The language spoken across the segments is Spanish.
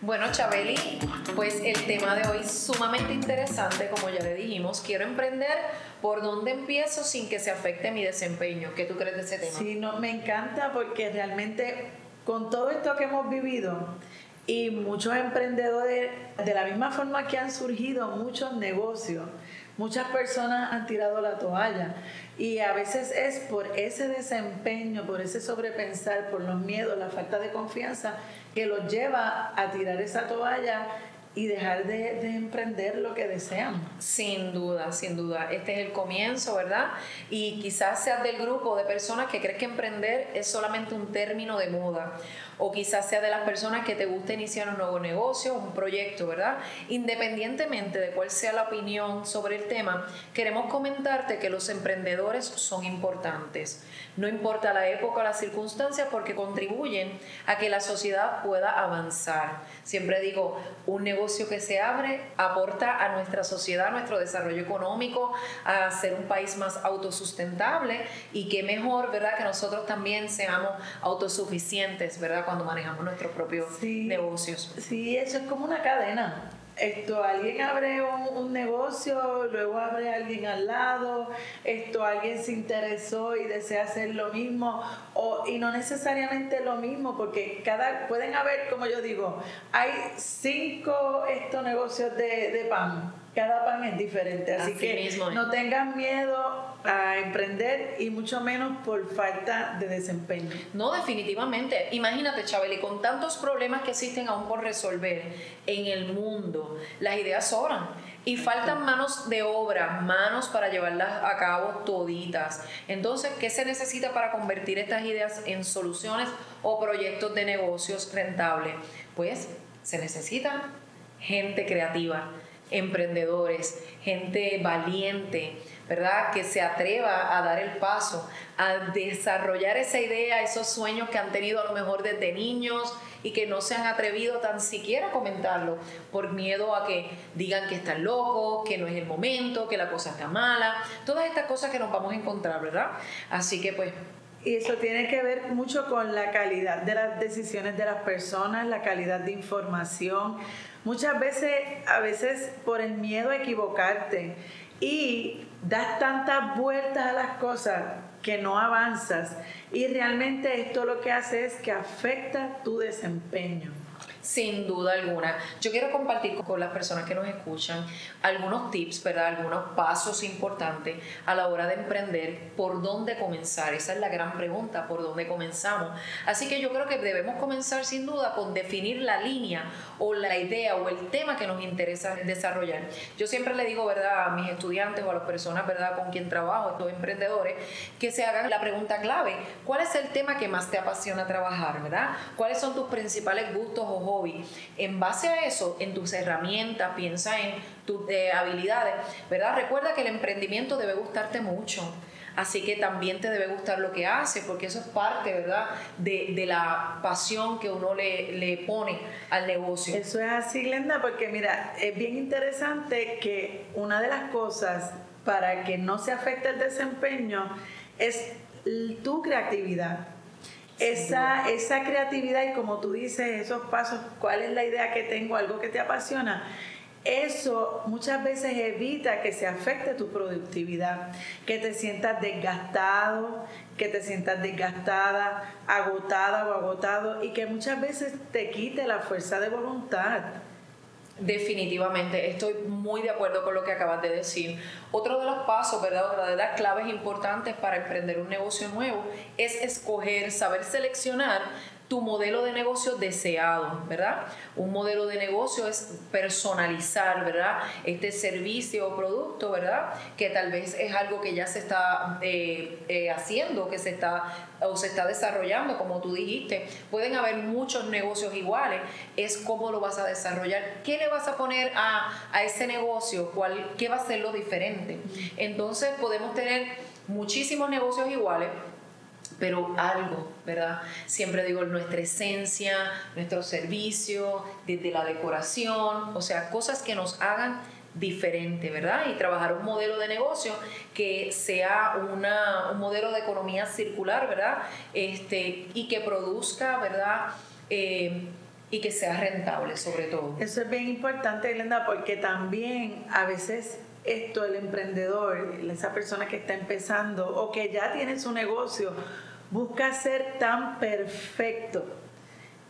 Bueno, Chabeli, pues el tema de hoy es sumamente interesante, como ya le dijimos. Quiero emprender, ¿por dónde empiezo sin que se afecte mi desempeño? ¿Qué tú crees de ese tema? Sí, no, me encanta porque realmente con todo esto que hemos vivido y muchos emprendedores, de la misma forma que han surgido muchos negocios, muchas personas han tirado la toalla. Y a veces es por ese desempeño, por ese sobrepensar, por los miedos, la falta de confianza, que los lleva a tirar esa toalla y dejar de, emprender lo que desean. Sin duda, sin duda. Este es el comienzo, ¿verdad? Y quizás seas del grupo de personas que crees que emprender es solamente un término de moda o quizás sea de las personas que te gusta iniciar un nuevo negocio, un proyecto, ¿verdad? Independientemente de cuál sea la opinión sobre el tema, queremos comentarte que los emprendedores son importantes. No importa la época o las circunstancias porque contribuyen a que la sociedad pueda avanzar. Siempre digo, un negocio que se abre aporta a nuestra sociedad, a nuestro desarrollo económico, a ser un país más autosustentable y qué mejor, ¿verdad? Que nosotros también seamos autosuficientes, ¿verdad? Cuando manejamos nuestros propios negocios. Sí, eso es como una cadena. Esto, alguien abre un, negocio, luego abre alguien al lado, esto, alguien se interesó y desea hacer lo mismo, o, y no necesariamente lo mismo, porque cada, pueden haber, como yo digo, hay cinco estos negocios de, de pan cada pan es diferente, así, que no tengan miedo a emprender y mucho menos por falta de desempeño. No, definitivamente. Imagínate, Chabeli, con tantos problemas que existen aún por resolver en el mundo, las ideas sobran y faltan manos de obra, manos para llevarlas a cabo toditas. Entonces, ¿qué se necesita para convertir estas ideas en soluciones o proyectos de negocios rentables? Pues se necesita gente creativa emprendedores, gente valiente, ¿verdad? Que se atreva a dar el paso, a desarrollar esa idea, esos sueños que han tenido a lo mejor desde niños y que no se han atrevido tan siquiera a comentarlo por miedo a que digan que están locos, que no es el momento, que la cosa está mala, todas estas cosas que nos vamos a encontrar, ¿verdad? Así que pues y eso tiene que ver mucho con la calidad de las decisiones de las personas, la calidad de información, Muchas veces, a veces por el miedo a equivocarte y das tantas vueltas a las cosas que no avanzas y realmente esto lo que hace es que afecta tu desempeño. Sin duda alguna. Yo quiero compartir con las personas que nos escuchan algunos tips, ¿verdad? Algunos pasos importantes a la hora de emprender, por dónde comenzar. Esa es la gran pregunta, por dónde comenzamos. Así que yo creo que debemos comenzar sin duda con definir la línea o la idea o el tema que nos interesa desarrollar. Yo siempre le digo, ¿verdad? A mis estudiantes o a las personas, ¿verdad? Con quien trabajo, estos emprendedores, que se hagan la pregunta clave. ¿Cuál es el tema que más te apasiona trabajar, ¿verdad? ¿Cuáles son tus principales gustos o En base a eso, en tus herramientas, piensa en tus eh, habilidades, ¿verdad? Recuerda que el emprendimiento debe gustarte mucho. Así que también te debe gustar lo que hace, porque eso es parte, ¿verdad?, de, la pasión que uno le, le, pone al negocio. Eso es así, Glenda, porque mira, es bien interesante que una de las cosas para que no se afecte el desempeño es tu creatividad esa, esa creatividad y como tú dices, esos pasos, cuál es la idea que tengo, algo que te apasiona, eso muchas veces evita que se afecte tu productividad, que te sientas desgastado, que te sientas desgastada, agotada o agotado y que muchas veces te quite la fuerza de voluntad. Definitivamente, estoy muy de acuerdo con lo que acabas de decir. Otro de los pasos, ¿verdad? Otra de las claves importantes para emprender un negocio nuevo es escoger, saber seleccionar tu modelo de negocio deseado, ¿verdad? Un modelo de negocio es personalizar, ¿verdad? Este servicio o producto, ¿verdad? Que tal vez es algo que ya se está eh, eh, haciendo, que se está o se está desarrollando, como tú dijiste. Pueden haber muchos negocios iguales, es cómo lo vas a desarrollar, qué le vas a poner a, a ese negocio, ¿Cuál, qué va a ser lo diferente. Entonces podemos tener muchísimos negocios iguales, pero algo, ¿verdad? Siempre digo nuestra esencia, nuestro servicio, desde la decoración, o sea, cosas que nos hagan diferente, ¿verdad? Y trabajar un modelo de negocio que sea una, un modelo de economía circular, ¿verdad? Este, y que produzca, ¿verdad? Eh, y que sea rentable sobre todo. Eso es bien importante, Glenda, porque también a veces esto, el emprendedor, esa persona que está empezando o que ya tiene su negocio, busca ser tan perfecto.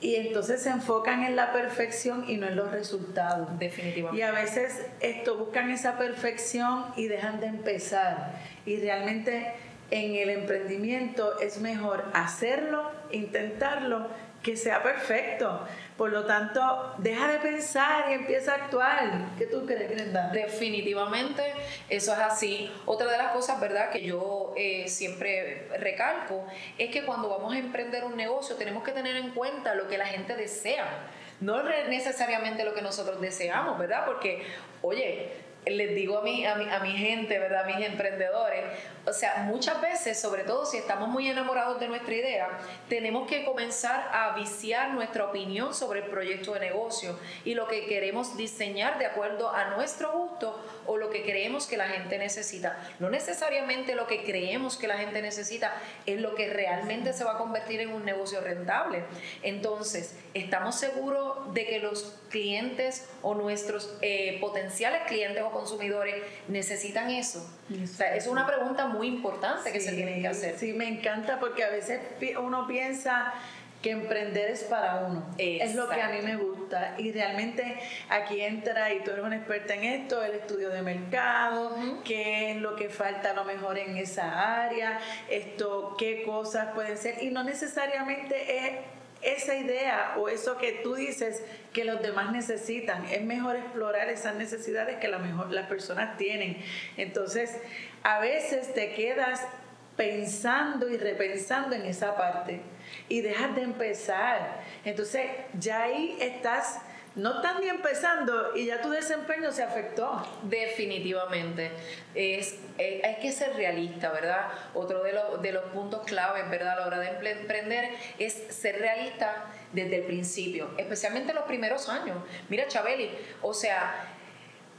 Y entonces se enfocan en la perfección y no en los resultados. Definitivamente. Y a veces esto buscan esa perfección y dejan de empezar. Y realmente en el emprendimiento es mejor hacerlo, intentarlo, que sea perfecto. Por lo tanto, deja de pensar y empieza a actuar. ¿Qué tú crees, Grenda? Definitivamente, eso es así. Otra de las cosas, ¿verdad?, que yo eh, siempre recalco es que cuando vamos a emprender un negocio tenemos que tener en cuenta lo que la gente desea. No necesariamente lo que nosotros deseamos, ¿verdad? Porque, oye, les digo a mi, a mi, a mi gente, ¿verdad? A mis emprendedores, o sea, muchas veces, sobre todo si estamos muy enamorados de nuestra idea, tenemos que comenzar a viciar nuestra opinión sobre el proyecto de negocio y lo que queremos diseñar de acuerdo a nuestro gusto o lo que creemos que la gente necesita. No necesariamente lo que creemos que la gente necesita es lo que realmente se va a convertir en un negocio rentable. Entonces, ¿estamos seguros de que los clientes o nuestros eh, potenciales clientes o consumidores necesitan eso? O sea, es una pregunta muy importante que se tiene que hacer. Sí, me encanta porque a veces uno piensa que emprender es para uno. Es lo que a mí me gusta. Y realmente aquí entra, y tú eres una experta en esto, el estudio de mercado, qué es lo que falta a lo mejor en esa área, esto, qué cosas pueden ser. Y no necesariamente es esa idea o eso que tú dices que los demás necesitan. Es mejor explorar esas necesidades que mejor, las personas tienen. Entonces, a veces te quedas pensando y repensando en esa parte y dejas de empezar. Entonces, ya ahí estás no están ni empezando y ya tu desempeño se afectó. Definitivamente. Es, eh, hay que ser realista, ¿verdad? Otro de, de los puntos claves, ¿verdad? A la hora de emprender es ser realista desde el principio, especialmente los primeros años. Mira, Chabeli, o sea,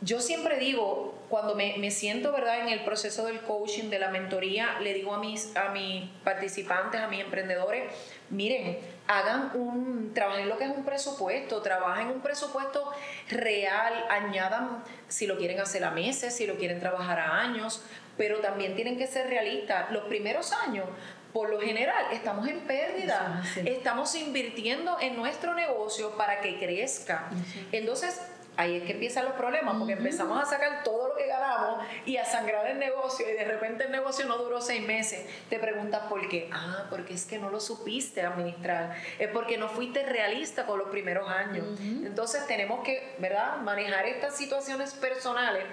yo siempre digo, cuando me, me, siento ¿verdad? en el proceso del coaching, de la mentoría, le digo a mis, a mis participantes, a mis emprendedores, miren, hagan un, trabajen lo que es un presupuesto, trabajen un presupuesto real, añadan si lo quieren hacer a meses, si lo quieren trabajar a años, pero también tienen que ser realistas. Los primeros años por lo general estamos en pérdida, estamos invirtiendo en nuestro negocio para que crezca. Entonces, ahí es que empiezan los problemas, porque empezamos a sacar todo lo que ganamos y a sangrar el negocio y de repente el negocio no duró seis meses. Te preguntas por qué. Ah, porque es que no lo supiste administrar. Es porque no fuiste realista con los primeros años. Entonces tenemos que, ¿verdad?, manejar estas situaciones personales.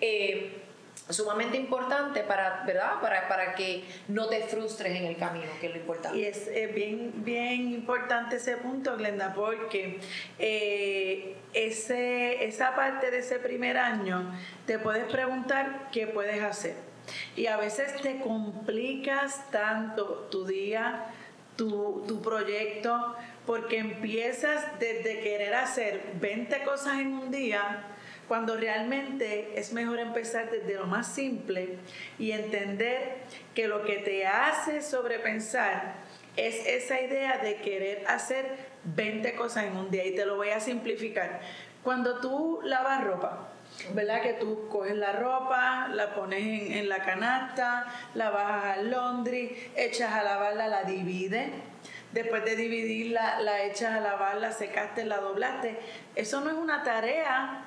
Eh, sumamente importante para, ¿verdad? Para, para que no te frustres en el camino, que es lo importante. Y es bien, bien importante ese punto, Glenda, porque eh, ese, esa parte de ese primer año te puedes preguntar qué puedes hacer. Y a veces te complicas tanto tu día, tu, tu proyecto, porque empiezas desde querer hacer 20 cosas en un día cuando realmente es mejor empezar desde lo más simple y entender que lo que te hace sobrepensar es esa idea de querer hacer 20 cosas en un día y te lo voy a simplificar. Cuando tú lavas ropa, ¿verdad? Que tú coges la ropa, la pones en, la canasta, la bajas al laundry, echas a lavarla, la divides. Después de dividirla, la echas a lavar, la secaste, la doblaste. Eso no es una tarea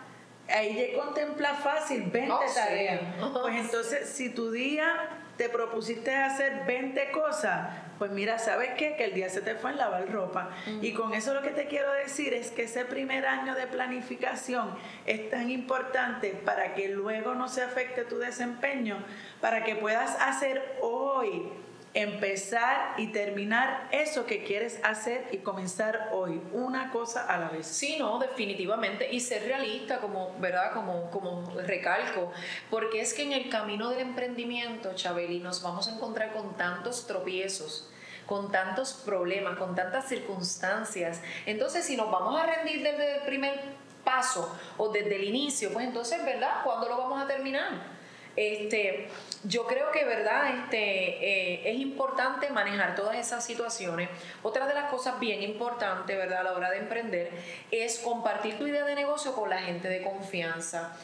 ahí ya contempla fácil 20 tareas. Pues entonces, si tu día te propusiste hacer 20 cosas, pues mira, ¿sabes qué? Que el día se te fue en lavar ropa. Y con eso lo que te quiero decir es que ese primer año de planificación es tan importante para que luego no se afecte tu desempeño, para que puedas hacer hoy empezar y terminar eso que quieres hacer y comenzar hoy, una cosa a la vez. Sí, no, definitivamente. Y ser realista, como, ¿verdad? Como, como recalco, porque es que en el camino del emprendimiento, Chabeli, nos vamos a encontrar con tantos tropiezos con tantos problemas, con tantas circunstancias. Entonces, si nos vamos a rendir desde el primer paso o desde el inicio, pues entonces, ¿verdad? ¿Cuándo lo vamos a terminar? Este, yo creo que, ¿verdad? Este, eh, es importante manejar todas esas situaciones. Otra de las cosas bien importantes, ¿verdad? A la hora de emprender es compartir tu idea de negocio con la gente de confianza.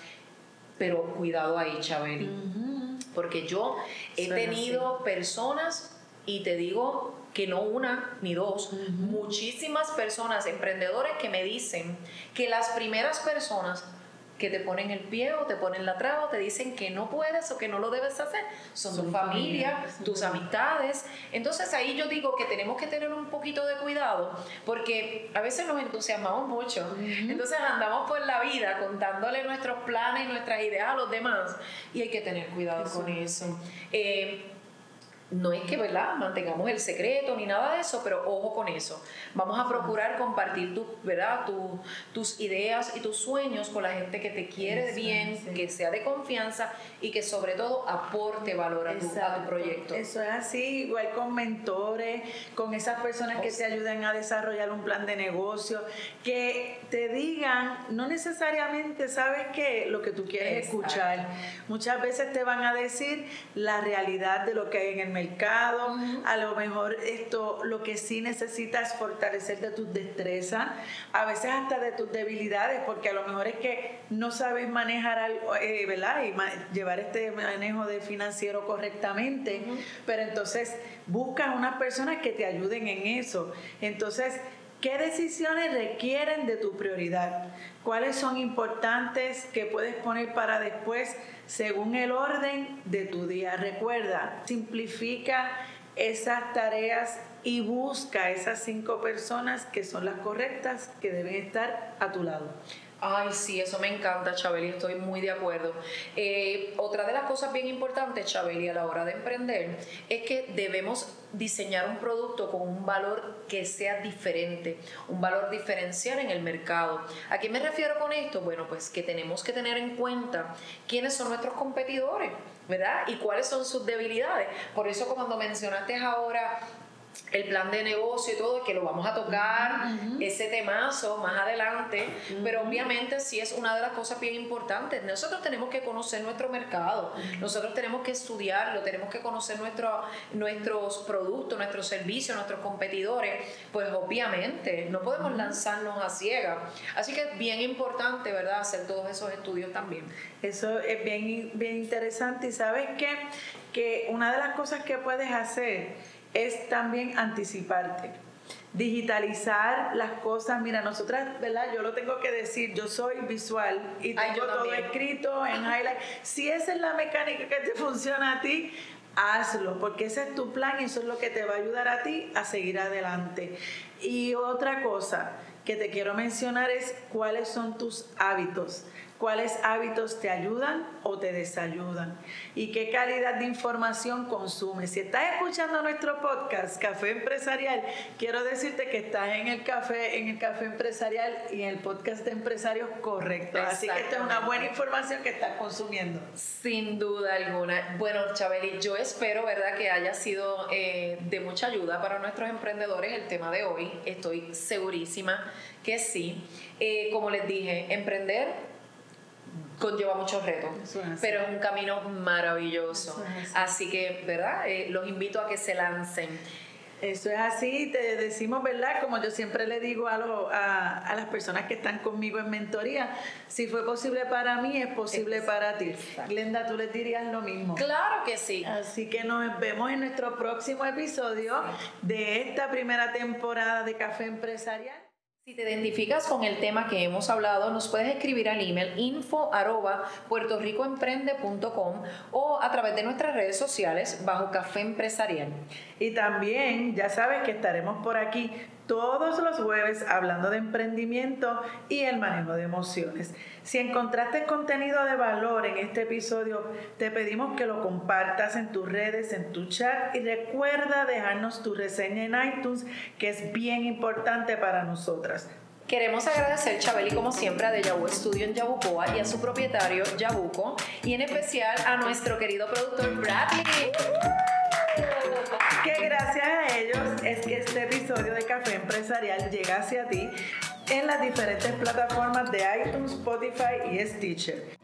Pero cuidado ahí, Chabeli. Porque yo he tenido personas, y te digo que no una ni dos, muchísimas personas, emprendedores que me dicen que las primeras personas que te ponen el pie o te ponen la traba o te dicen que no puedes o que no lo debes hacer. Son, tu familia, tus amistades. Entonces ahí yo digo que tenemos que tener un poquito de cuidado porque a veces nos entusiasmamos mucho. Entonces andamos por la vida contándole nuestros planes y nuestras ideas a los demás y hay que tener cuidado con eso. Eh, no es que, ¿verdad?, mantengamos el secreto ni nada de eso, pero ojo con eso. Vamos a procurar compartir tu, ¿verdad? tus ideas y tus sueños con la gente que te quiere bien, que sea de confianza y que sobre todo aporte valor a tu, proyecto. Eso es así, igual con mentores, con esas personas que te ayuden a desarrollar un plan de negocio, que te digan, no necesariamente sabes qué, lo que tú quieres escuchar. Muchas veces te van a decir la realidad de lo que hay en el mercado, a lo mejor esto lo que sí necesitas fortalecer de tus destrezas, a veces hasta de tus debilidades, porque a lo mejor es que no sabes manejar algo, eh, ¿verdad? Y llevar este manejo de financiero correctamente, pero entonces buscas unas personas que te ayuden en eso. Entonces, ¿Qué decisiones requieren de tu prioridad? ¿Cuáles son importantes que puedes poner para después según el orden de tu día? Recuerda, simplifica esas tareas y busca esas cinco personas que son las correctas que deben estar a tu lado. Ay, sí, eso me encanta, Chabeli, estoy muy de acuerdo. Eh, otra de las cosas bien importantes, Chabeli, a la hora de emprender, es que debemos diseñar un producto con un valor que sea diferente, un valor diferencial en el mercado. ¿A qué me refiero con esto? Bueno, pues que tenemos que tener en cuenta quiénes son nuestros competidores, ¿verdad? Y cuáles son sus debilidades. Por eso cuando mencionaste ahora el plan de negocio y todo, que lo vamos a tocar, ese temazo más adelante, pero obviamente sí es una de las cosas bien importantes. Nosotros tenemos que conocer nuestro mercado, nosotros tenemos que estudiarlo, tenemos que conocer nuestro, nuestros productos, nuestros servicios, nuestros competidores, pues obviamente no podemos lanzarnos a ciegas. Así que es bien importante, ¿verdad?, hacer todos esos estudios también. Eso es bien, bien interesante y sabes qué? que una de las cosas que puedes hacer es también anticiparte. Digitalizar las cosas, mira, nosotras, ¿verdad? Yo lo tengo que decir, yo soy visual y tengo todo escrito en highlight. Si esa es la mecánica que te funciona a ti, hazlo, porque ese es tu plan y eso es lo que te va a ayudar a ti a seguir adelante. Y otra cosa que te quiero mencionar es cuáles son tus hábitos cuáles hábitos te ayudan o te desayudan y qué calidad de información consumes. Si estás escuchando nuestro podcast Café Empresarial, quiero decirte que estás en el café, en el café empresarial y en el podcast de empresarios correcto. Así que esta es una buena información que estás consumiendo. Sin duda alguna. Bueno, Chabeli, yo espero, ¿verdad?, que haya sido eh, de mucha ayuda para nuestros emprendedores el tema de hoy. Estoy segurísima que sí. Eh, como les dije, emprender conlleva muchos retos, pero es un camino maravilloso. así. que, ¿verdad? Eh, los invito a que se lancen. Eso es así, te decimos, ¿verdad? Como yo siempre le digo a, a, las personas que están conmigo en mentoría, si fue posible para mí, es posible para ti. Glenda, tú les dirías lo mismo. Claro que sí. Así que nos vemos en nuestro próximo episodio de esta primera temporada de Café Empresarial. Si te identificas con el tema que hemos hablado, nos puedes escribir al email info arroba o a través de nuestras redes sociales bajo Café Empresarial. Y también ya sabes que estaremos por aquí todos los jueves hablando de emprendimiento y el manejo de emociones. Si encontraste contenido de valor en este episodio, te pedimos que lo compartas en tus redes, en tu chat y recuerda dejarnos tu reseña en iTunes, que es bien importante para nosotras. Queremos agradecer, Chabeli, como siempre, a Dejavu Studio en Yabucoa y a su propietario, Yabuco, y en especial a nuestro querido productor, Bradley gracias a ellos es que este episodio de Café Empresarial llega hacia ti en las diferentes plataformas de iTunes, Spotify y Stitcher.